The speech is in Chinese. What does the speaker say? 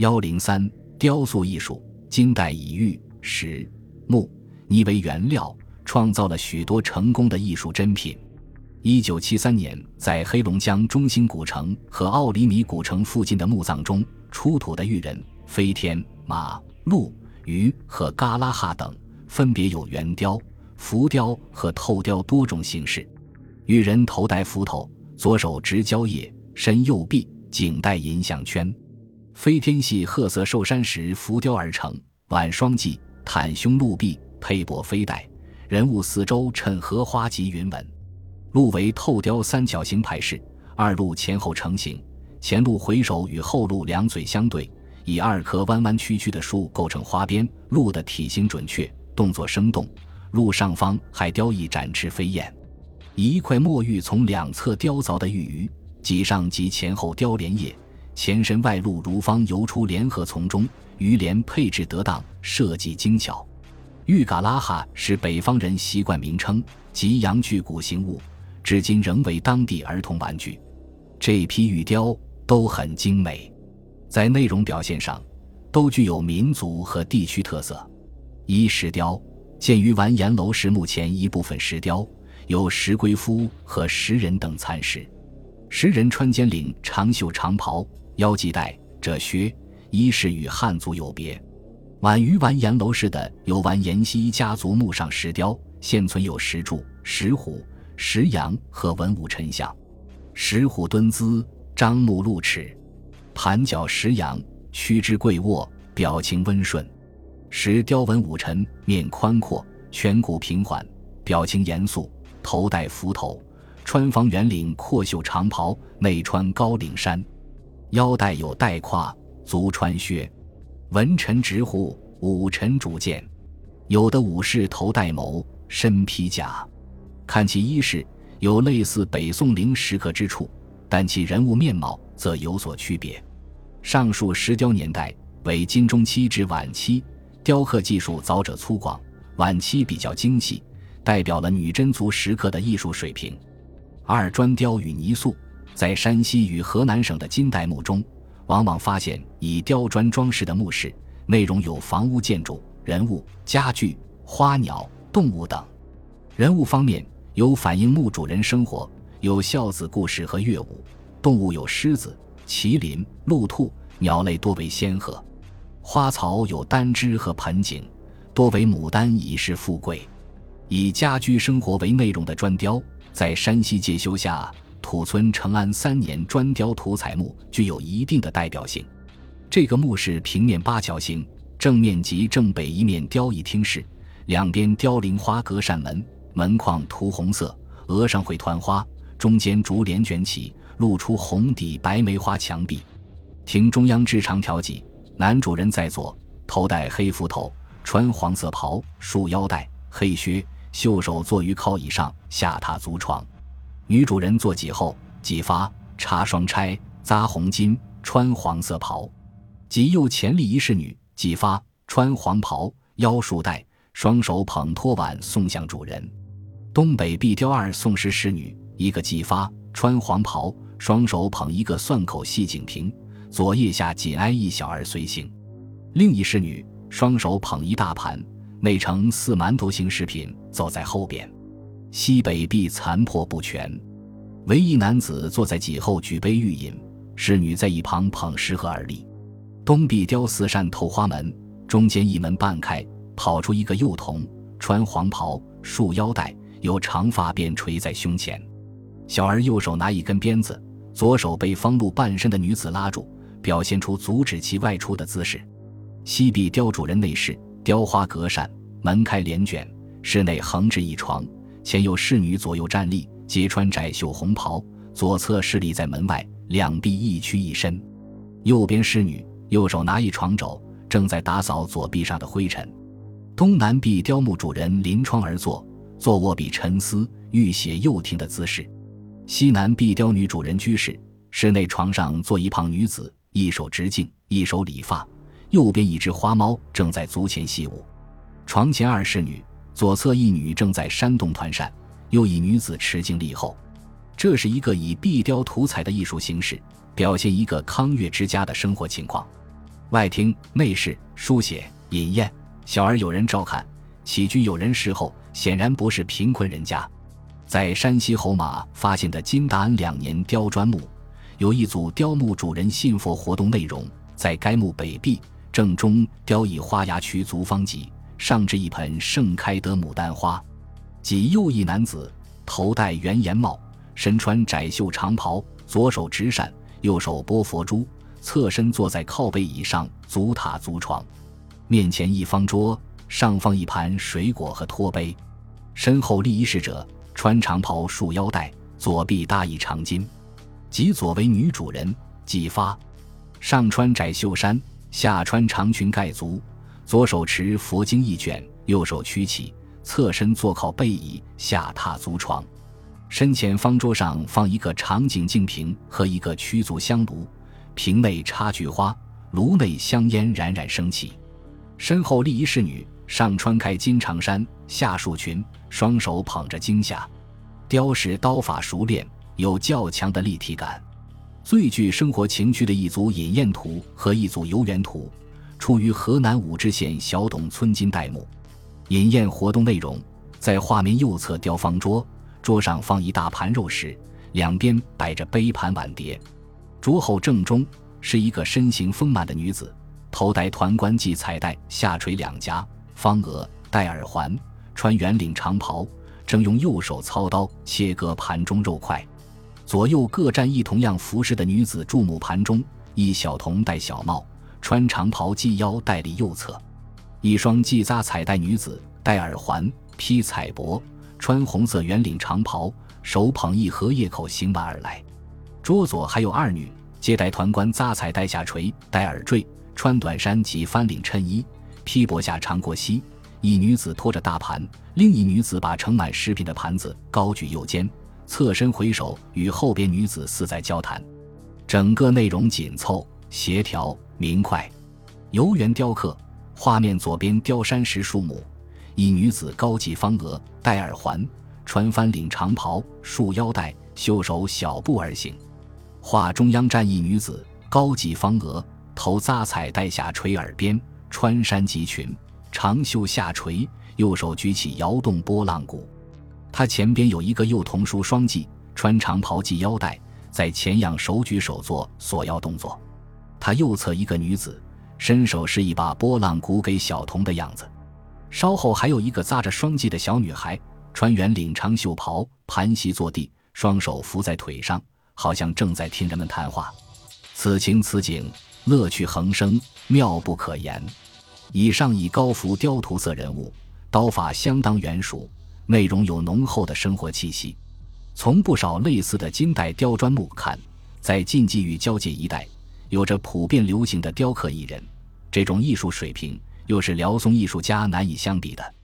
幺零三雕塑艺术，金代以玉、石、木、泥为原料，创造了许多成功的艺术珍品。一九七三年，在黑龙江中心古城和奥里米古城附近的墓葬中出土的玉人、飞天、马、鹿、鱼和嘎拉哈等，分别有圆雕、浮雕和透雕多种形式。玉人头戴幞头，左手执蕉叶，身右臂颈戴银项圈。飞天系褐色寿山石浮雕而成，挽双髻，袒胸露臂，佩帛飞带，人物四周衬荷花及云纹。鹿为透雕三角形排式，二鹿前后成型，前鹿回首与后鹿两嘴相对，以二棵弯弯曲曲的树构成花边。鹿的体型准确，动作生动。鹿上方还雕一展翅飞燕，一块墨玉从两侧雕凿的玉鱼，脊上及前后雕莲叶，前身外露如方游出莲荷丛中，鱼莲配置得当，设计精巧。玉嘎拉哈是北方人习惯名称，即阳具古形物。至今仍为当地儿童玩具。这批玉雕都很精美，在内容表现上都具有民族和地区特色。一石雕建于完颜楼石墓前一部分石雕，有石龟夫和石人等残石。石人穿尖领长袖长袍，腰系带褶靴，衣饰与汉族有别。晚于完颜楼氏的有完颜希家族墓上石雕，现存有石柱、石虎。石羊和文武臣像，石虎蹲姿，张目露齿；盘脚石羊，屈肢跪卧，表情温顺。石雕文武臣面宽阔，颧骨平缓，表情严肃，头戴幞头，穿方圆领阔袖长袍，内穿高领衫，腰带有带胯，足穿靴。文臣执虎，武臣主剑，有的武士头戴鍪，身披甲。看其衣饰有类似北宋陵石刻之处，但其人物面貌则有所区别。上述石雕年代为金中期至晚期，雕刻技术早者粗犷，晚期比较精细，代表了女真族石刻的艺术水平。二砖雕与泥塑，在山西与河南省的金代墓中，往往发现以雕砖装饰的墓室，内容有房屋建筑、人物、家具、花鸟、动物等。人物方面。有反映墓主人生活，有孝子故事和乐舞；动物有狮子、麒麟、鹿兔，鸟类多为仙鹤；花草有丹枝和盆景，多为牡丹以示富贵。以家居生活为内容的砖雕，在山西介休下土村成安三年砖雕土彩墓具有一定的代表性。这个墓是平面八角形，正面及正北一面雕一厅室，两边雕菱花格扇门。门框涂红色，额上绘团花，中间竹帘卷起，露出红底白梅花墙壁。亭中央置长条几，男主人在左，头戴黑幞头，穿黄色袍，束腰带，黑靴，袖手坐于靠椅上，下榻足床。女主人坐几后，几发，插双钗，扎红巾，穿黄色袍。脊右前立一侍女，几发，穿黄袍，腰束带，双手捧托碗送向主人。东北壁雕二宋时侍女，一个几发，穿黄袍，双手捧一个蒜口细颈瓶，左腋下紧挨一小儿随行；另一侍女双手捧一大盘，内盛似馒头形食品，走在后边。西北壁残破不全，唯一男子坐在几后举杯欲饮，侍女在一旁捧食盒而立。东壁雕四扇透花门，中间一门半开，跑出一个幼童，穿黄袍，束腰带。有长发便垂在胸前，小儿右手拿一根鞭子，左手被方露半身的女子拉住，表现出阻止其外出的姿势。西壁雕主人内室，雕花格扇，门开帘卷，室内横置一床，前有侍女左右站立，皆穿窄袖红袍，左侧侍立在门外，两臂一屈一伸。右边侍女右手拿一床肘，正在打扫左臂上的灰尘。东南壁雕墓主人临窗而坐。坐卧比沉思，欲写又停的姿势。西南壁雕女主人居室，室内床上坐一胖女子，一手执镜，一手理发。右边一只花猫正在足前戏舞。床前二侍女，左侧一女正在扇动团扇，又一女子持镜立后。这是一个以壁雕涂彩的艺术形式，表现一个康乐之家的生活情况。外厅、内室、书写、饮宴，小儿有人照看，起居有人侍候，显然不是贫困人家。在山西侯马发现的金大安两年雕砖墓，有一组雕墓主人信佛活动内容，在该墓北壁正中雕以花牙曲足方脊，上置一盆盛开的牡丹花，即右一男子，头戴圆檐帽，身穿窄袖长袍，左手执扇，右手拨佛珠，侧身坐在靠背椅上，足榻足床，面前一方桌，上放一盘水果和托杯，身后立一侍者。穿长袍束腰带，左臂搭一长巾，即左为女主人姬发，上穿窄袖衫，下穿长裙盖足，左手持佛经一卷，右手屈起，侧身坐靠背椅，下榻足床。身前方桌上放一个长颈净瓶和一个曲足香炉，瓶内插菊花，炉内香烟冉冉升起。身后立一侍女。上穿开金长衫，下束裙，双手捧着经匣，雕饰刀法熟练，有较强的立体感。最具生活情趣的一组饮宴图和一组游园图，出于河南武陟县小董村金代墓。饮宴活动内容，在画面右侧雕方桌，桌上放一大盘肉食，两边摆着杯盘碗碟。桌后正中是一个身形丰满的女子，头戴团冠系彩带，下垂两颊。方额戴耳环，穿圆领长袍，正用右手操刀切割盘中肉块。左右各站一同样服饰的女子注目盘中。一小童戴小帽，穿长袍系腰带立右侧。一双系扎彩带女子戴耳环，披彩帛，穿红色圆领长袍，手捧一盒叶口行碗而来。桌左还有二女，皆戴团冠扎彩带下垂，戴耳坠，穿短衫及翻领衬衣。披帛下长过膝，一女子拖着大盘，另一女子把盛满食品的盘子高举右肩，侧身回首与后边女子似在交谈。整个内容紧凑、协调、明快。游园雕刻画面左边雕山石树木，一女子高髻方额，戴耳环，穿翻领长袍，束腰带，袖手小步而行。画中央站一女子，高髻方额，头扎彩带下垂耳边。穿山及裙，长袖下垂，右手举起摇动波浪鼓。他前边有一个幼童梳双髻，穿长袍系腰带，在前仰手举手做锁腰动作。他右侧一个女子，伸手是一把波浪鼓给小童的样子。稍后还有一个扎着双髻的小女孩，穿圆领长袖袍，盘膝坐地，双手扶在腿上，好像正在听人们谈话。此情此景。乐趣横生，妙不可言。以上以高浮雕涂色人物，刀法相当圆熟，内容有浓厚的生活气息。从不少类似的金代雕砖墓看，在晋冀与交界一带，有着普遍流行的雕刻艺人，这种艺术水平又是辽宋艺术家难以相比的。